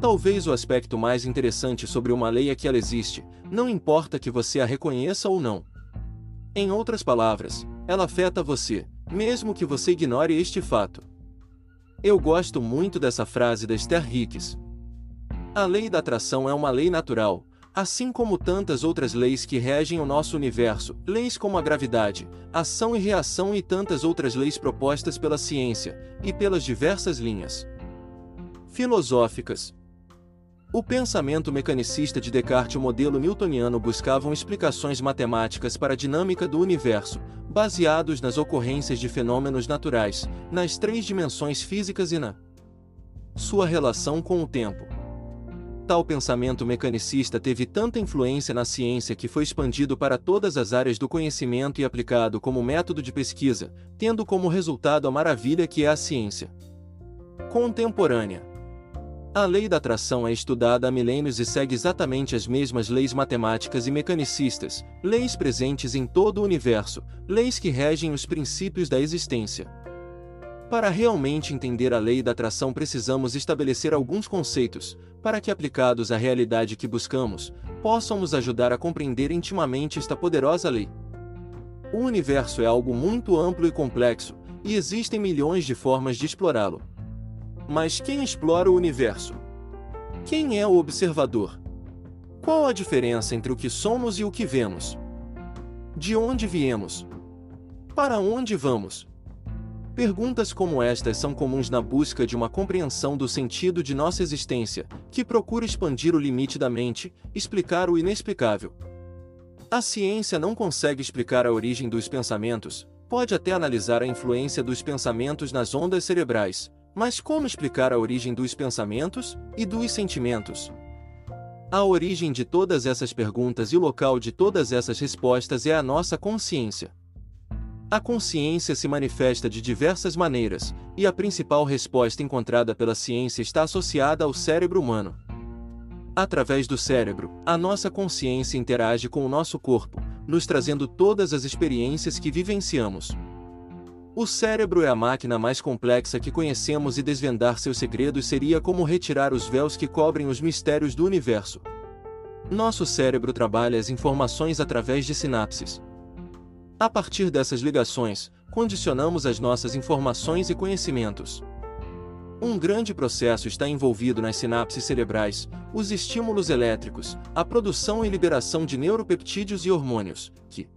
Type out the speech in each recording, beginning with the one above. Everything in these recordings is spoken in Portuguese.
Talvez o aspecto mais interessante sobre uma lei é que ela existe, não importa que você a reconheça ou não. Em outras palavras, ela afeta você, mesmo que você ignore este fato. Eu gosto muito dessa frase da Esther Hicks. A lei da atração é uma lei natural, assim como tantas outras leis que regem o nosso universo, leis como a gravidade, ação e reação e tantas outras leis propostas pela ciência e pelas diversas linhas filosóficas. O pensamento mecanicista de Descartes e o modelo newtoniano buscavam explicações matemáticas para a dinâmica do universo, baseados nas ocorrências de fenômenos naturais, nas três dimensões físicas e na sua relação com o tempo. Tal pensamento mecanicista teve tanta influência na ciência que foi expandido para todas as áreas do conhecimento e aplicado como método de pesquisa, tendo como resultado a maravilha que é a ciência contemporânea. A lei da atração é estudada há milênios e segue exatamente as mesmas leis matemáticas e mecanicistas, leis presentes em todo o universo, leis que regem os princípios da existência. Para realmente entender a lei da atração, precisamos estabelecer alguns conceitos, para que aplicados à realidade que buscamos, possam nos ajudar a compreender intimamente esta poderosa lei. O universo é algo muito amplo e complexo, e existem milhões de formas de explorá-lo. Mas quem explora o universo? Quem é o observador? Qual a diferença entre o que somos e o que vemos? De onde viemos? Para onde vamos? Perguntas como estas são comuns na busca de uma compreensão do sentido de nossa existência, que procura expandir o limite da mente, explicar o inexplicável. A ciência não consegue explicar a origem dos pensamentos, pode até analisar a influência dos pensamentos nas ondas cerebrais, mas como explicar a origem dos pensamentos e dos sentimentos? A origem de todas essas perguntas e o local de todas essas respostas é a nossa consciência. A consciência se manifesta de diversas maneiras, e a principal resposta encontrada pela ciência está associada ao cérebro humano. Através do cérebro, a nossa consciência interage com o nosso corpo, nos trazendo todas as experiências que vivenciamos. O cérebro é a máquina mais complexa que conhecemos e desvendar seus segredos seria como retirar os véus que cobrem os mistérios do universo. Nosso cérebro trabalha as informações através de sinapses. A partir dessas ligações, condicionamos as nossas informações e conhecimentos. Um grande processo está envolvido nas sinapses cerebrais, os estímulos elétricos, a produção e liberação de neuropeptídeos e hormônios, que,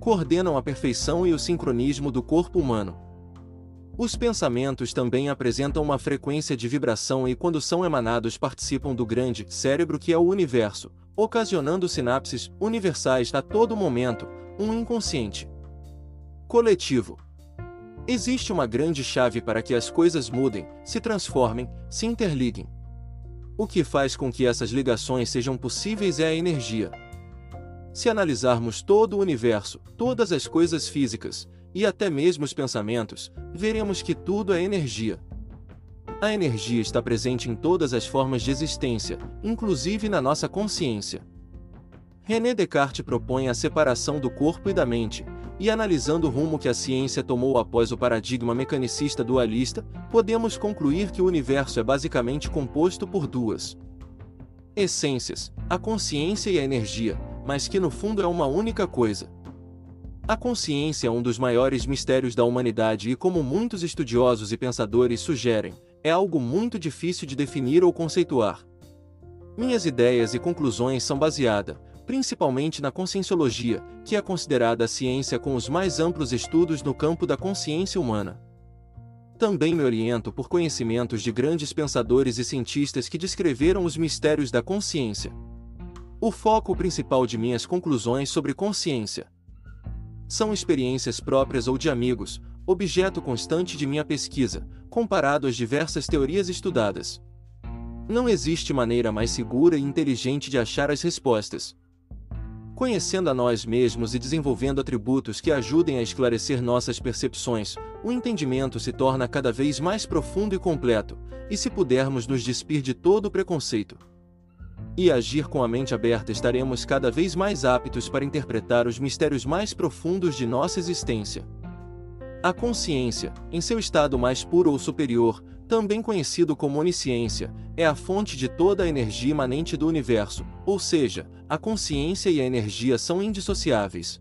coordenam a perfeição e o sincronismo do corpo humano. Os pensamentos também apresentam uma frequência de vibração e, quando são emanados, participam do grande cérebro que é o universo, ocasionando sinapses universais a todo momento, um inconsciente coletivo. Existe uma grande chave para que as coisas mudem, se transformem, se interliguem. O que faz com que essas ligações sejam possíveis é a energia. Se analisarmos todo o universo, todas as coisas físicas, e até mesmo os pensamentos, veremos que tudo é energia. A energia está presente em todas as formas de existência, inclusive na nossa consciência. René Descartes propõe a separação do corpo e da mente, e analisando o rumo que a ciência tomou após o paradigma mecanicista dualista, podemos concluir que o universo é basicamente composto por duas essências, a consciência e a energia, mas que no fundo é uma única coisa. A consciência é um dos maiores mistérios da humanidade e, como muitos estudiosos e pensadores sugerem, é algo muito difícil de definir ou conceituar. Minhas ideias e conclusões são baseadas, principalmente na conscienciologia, que é considerada a ciência com os mais amplos estudos no campo da consciência humana. Também me oriento por conhecimentos de grandes pensadores e cientistas que descreveram os mistérios da consciência. O foco principal de minhas conclusões sobre consciência são experiências próprias ou de amigos, objeto constante de minha pesquisa, comparado às diversas teorias estudadas. Não existe maneira mais segura e inteligente de achar as respostas. Conhecendo a nós mesmos e desenvolvendo atributos que ajudem a esclarecer nossas percepções, o entendimento se torna cada vez mais profundo e completo, e se pudermos nos despir de todo o preconceito, e agir com a mente aberta estaremos cada vez mais aptos para interpretar os mistérios mais profundos de nossa existência. A consciência, em seu estado mais puro ou superior, também conhecido como onisciência, é a fonte de toda a energia imanente do universo, ou seja, a consciência e a energia são indissociáveis.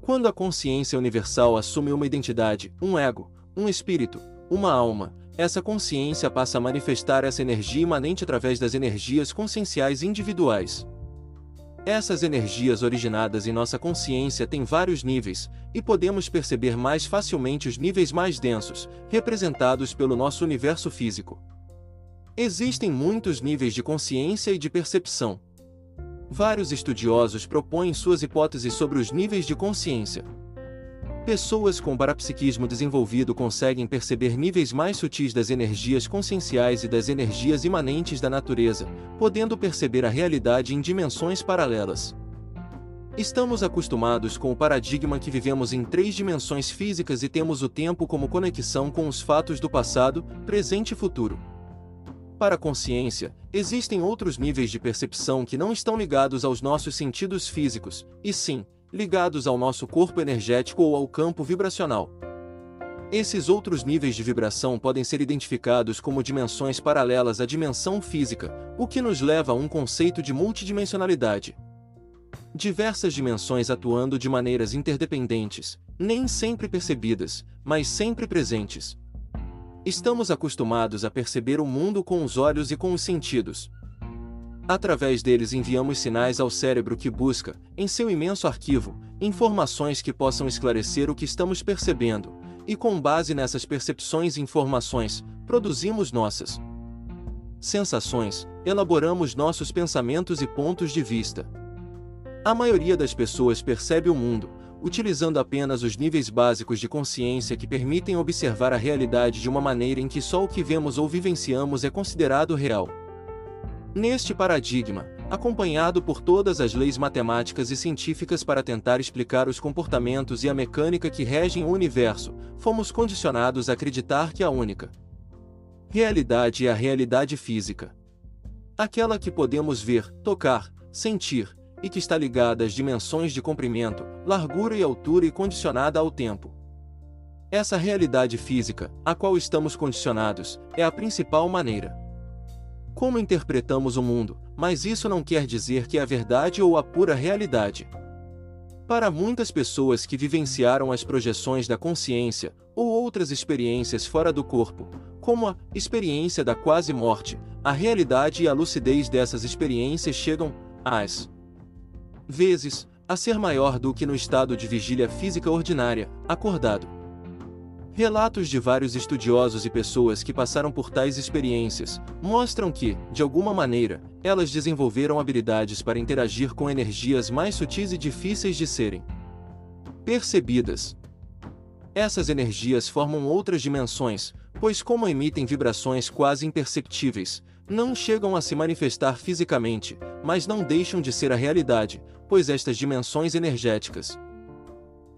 Quando a consciência universal assume uma identidade, um ego, um espírito, uma alma, essa consciência passa a manifestar essa energia imanente através das energias conscienciais individuais. Essas energias originadas em nossa consciência têm vários níveis, e podemos perceber mais facilmente os níveis mais densos, representados pelo nosso universo físico. Existem muitos níveis de consciência e de percepção. Vários estudiosos propõem suas hipóteses sobre os níveis de consciência. Pessoas com parapsiquismo desenvolvido conseguem perceber níveis mais sutis das energias conscienciais e das energias imanentes da natureza, podendo perceber a realidade em dimensões paralelas. Estamos acostumados com o paradigma que vivemos em três dimensões físicas e temos o tempo como conexão com os fatos do passado, presente e futuro. Para a consciência, existem outros níveis de percepção que não estão ligados aos nossos sentidos físicos, e sim, ligados ao nosso corpo energético ou ao campo vibracional. Esses outros níveis de vibração podem ser identificados como dimensões paralelas à dimensão física, o que nos leva a um conceito de multidimensionalidade. Diversas dimensões atuando de maneiras interdependentes, nem sempre percebidas, mas sempre presentes. Estamos acostumados a perceber o mundo com os olhos e com os sentidos, Através deles enviamos sinais ao cérebro que busca, em seu imenso arquivo, informações que possam esclarecer o que estamos percebendo, e com base nessas percepções e informações, produzimos nossas sensações, elaboramos nossos pensamentos e pontos de vista. A maioria das pessoas percebe o mundo, utilizando apenas os níveis básicos de consciência que permitem observar a realidade de uma maneira em que só o que vemos ou vivenciamos é considerado real. Neste paradigma, acompanhado por todas as leis matemáticas e científicas para tentar explicar os comportamentos e a mecânica que regem o universo, fomos condicionados a acreditar que a única realidade é a realidade física. Aquela que podemos ver, tocar, sentir, e que está ligada às dimensões de comprimento, largura e altura e condicionada ao tempo. Essa realidade física, a qual estamos condicionados, é a principal maneira como interpretamos o mundo, mas isso não quer dizer que é a verdade ou a pura realidade. Para muitas pessoas que vivenciaram as projeções da consciência ou outras experiências fora do corpo, como a experiência da quase morte, a realidade e a lucidez dessas experiências chegam, às vezes, a ser maior do que no estado de vigília física ordinária, acordado. Relatos de vários estudiosos e pessoas que passaram por tais experiências mostram que, de alguma maneira, elas desenvolveram habilidades para interagir com energias mais sutis e difíceis de serem percebidas. Essas energias formam outras dimensões, pois, como emitem vibrações quase imperceptíveis, não chegam a se manifestar fisicamente, mas não deixam de ser a realidade, pois estas dimensões energéticas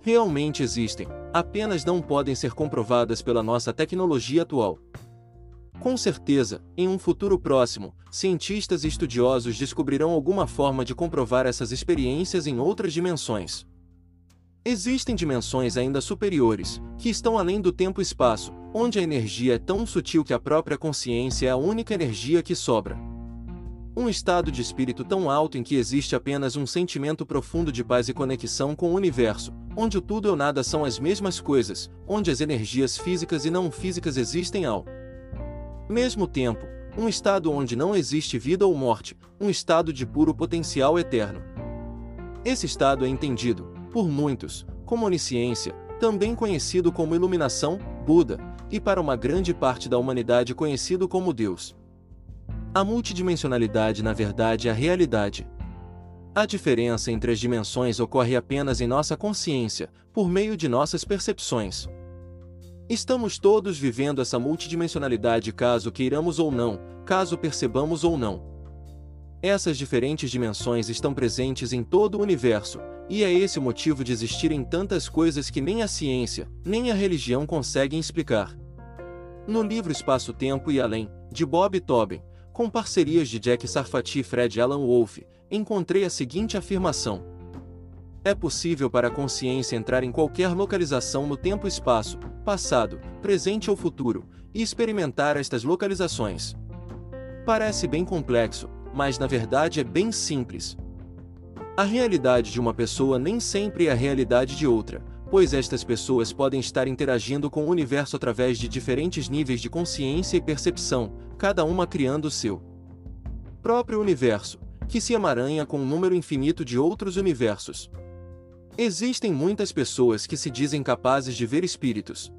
realmente existem, apenas não podem ser comprovadas pela nossa tecnologia atual. Com certeza, em um futuro próximo, cientistas e estudiosos descobrirão alguma forma de comprovar essas experiências em outras dimensões. Existem dimensões ainda superiores, que estão além do tempo e espaço, onde a energia é tão sutil que a própria consciência é a única energia que sobra. Um estado de espírito tão alto em que existe apenas um sentimento profundo de paz e conexão com o universo, onde o tudo e o nada são as mesmas coisas, onde as energias físicas e não físicas existem ao mesmo tempo, um estado onde não existe vida ou morte, um estado de puro potencial eterno. Esse estado é entendido, por muitos, como onisciência, também conhecido como iluminação, Buda, e para uma grande parte da humanidade conhecido como Deus. A multidimensionalidade na verdade é a realidade. A diferença entre as dimensões ocorre apenas em nossa consciência, por meio de nossas percepções. Estamos todos vivendo essa multidimensionalidade caso queiramos ou não, caso percebamos ou não. Essas diferentes dimensões estão presentes em todo o universo, e é esse o motivo de existirem tantas coisas que nem a ciência, nem a religião conseguem explicar. No livro Espaço-Tempo e Além, de Bob Tobin, com parcerias de Jack Sarfati e Fred Alan Wolfe, encontrei a seguinte afirmação. É possível para a consciência entrar em qualquer localização no tempo-espaço, passado, presente ou futuro, e experimentar estas localizações. Parece bem complexo, mas na verdade é bem simples. A realidade de uma pessoa nem sempre é a realidade de outra, pois estas pessoas podem estar interagindo com o universo através de diferentes níveis de consciência e percepção, cada uma criando o seu próprio universo, que se emaranha com um número infinito de outros universos. Existem muitas pessoas que se dizem capazes de ver espíritos.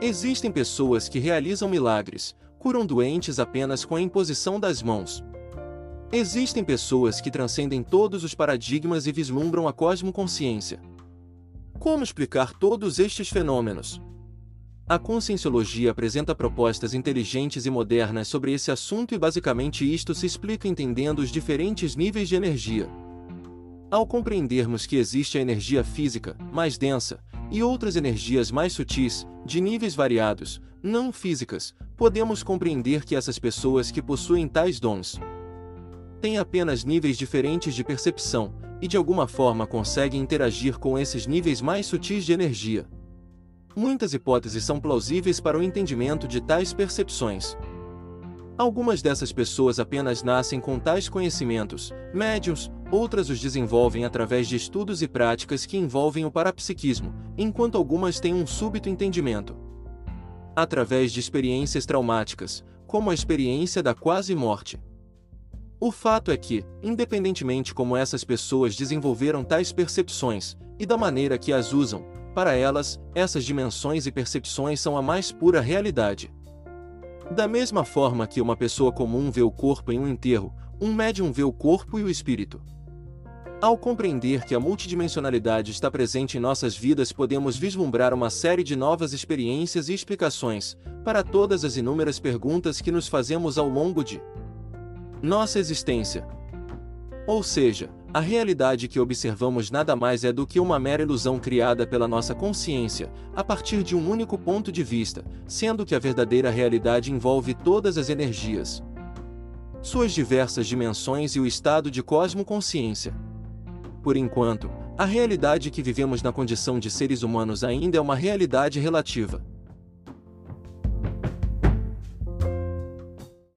Existem pessoas que realizam milagres, curam doentes apenas com a imposição das mãos. Existem pessoas que transcendem todos os paradigmas e vislumbram a cosmoconsciência. Como explicar todos estes fenômenos? A conscienciologia apresenta propostas inteligentes e modernas sobre esse assunto e basicamente isto se explica entendendo os diferentes níveis de energia. Ao compreendermos que existe a energia física, mais densa, e outras energias mais sutis, de níveis variados, não físicas, podemos compreender que essas pessoas que possuem tais dons têm apenas níveis diferentes de percepção, e de alguma forma conseguem interagir com esses níveis mais sutis de energia. Muitas hipóteses são plausíveis para o entendimento de tais percepções. Algumas dessas pessoas apenas nascem com tais conhecimentos, médios, outras os desenvolvem através de estudos e práticas que envolvem o parapsiquismo, enquanto algumas têm um súbito entendimento. Através de experiências traumáticas, como a experiência da quase morte. O fato é que, independentemente como essas pessoas desenvolveram tais percepções, e da maneira que as usam, para elas, essas dimensões e percepções são a mais pura realidade. Da mesma forma que uma pessoa comum vê o corpo em um enterro, um médium vê o corpo e o espírito. Ao compreender que a multidimensionalidade está presente em nossas vidas, podemos vislumbrar uma série de novas experiências e explicações para todas as inúmeras perguntas que nos fazemos ao longo de nossa existência. Ou seja, a realidade que observamos nada mais é do que uma mera ilusão criada pela nossa consciência, a partir de um único ponto de vista, sendo que a verdadeira realidade envolve todas as energias, suas diversas dimensões e o estado de cosmoconsciência. Por enquanto, a realidade que vivemos na condição de seres humanos ainda é uma realidade relativa.